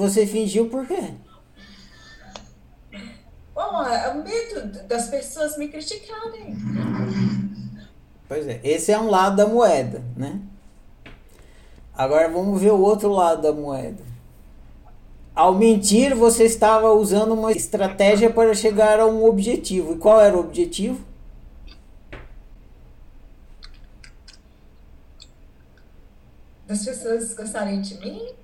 Você fingiu por quê? Bom, é o medo das pessoas me criticarem. Pois é, esse é um lado da moeda, né? Agora vamos ver o outro lado da moeda. Ao mentir, você estava usando uma estratégia para chegar a um objetivo. E qual era o objetivo? Das pessoas gostarem de mim?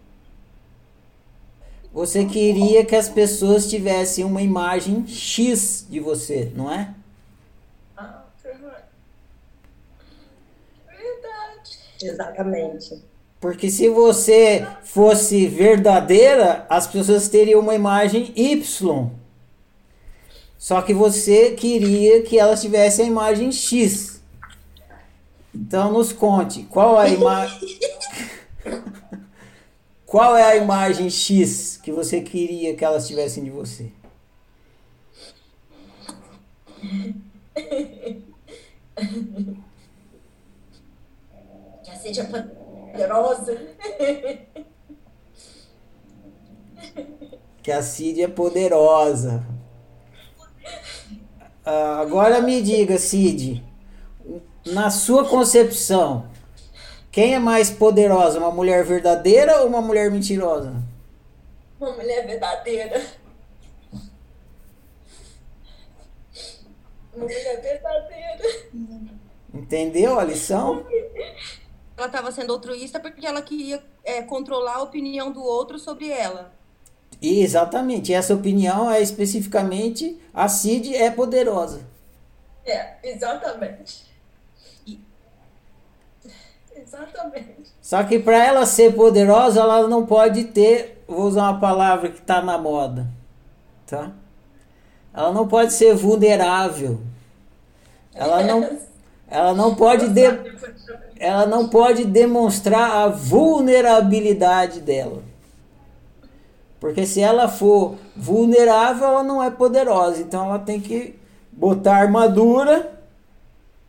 Você queria que as pessoas tivessem uma imagem X de você, não é? Ah, verdade. Exatamente. Porque se você fosse verdadeira, as pessoas teriam uma imagem Y. Só que você queria que elas tivessem a imagem X. Então nos conte, qual a imagem Qual é a imagem X que você queria que elas tivessem de você? Que a seja poderosa. Que a Cid é poderosa. Ah, agora me diga, Cid, na sua concepção, quem é mais poderosa, uma mulher verdadeira ou uma mulher mentirosa? Uma mulher verdadeira. Uma mulher verdadeira. Entendeu a lição? Ela estava sendo altruísta porque ela queria é, controlar a opinião do outro sobre ela. Exatamente. Essa opinião é especificamente a Cid é poderosa. É, exatamente. Exatamente. Só que para ela ser poderosa, ela não pode ter, vou usar uma palavra que está na moda, tá? Ela não pode ser vulnerável. Ela não, ela não pode de, ela não pode demonstrar a vulnerabilidade dela. Porque se ela for vulnerável, ela não é poderosa. Então ela tem que botar armadura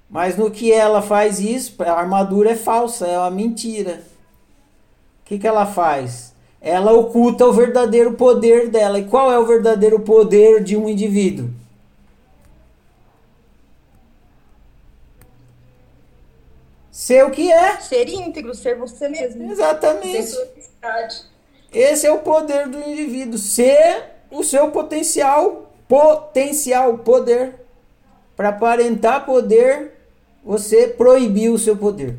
mas no que ela faz isso, a armadura é falsa, é uma mentira. O que, que ela faz? Ela oculta o verdadeiro poder dela. E qual é o verdadeiro poder de um indivíduo? Ser o que é. Ser íntegro, ser você mesmo. Exatamente. Esse é o poder do indivíduo. Ser o seu potencial, potencial poder. Para aparentar poder, você proibiu o seu poder.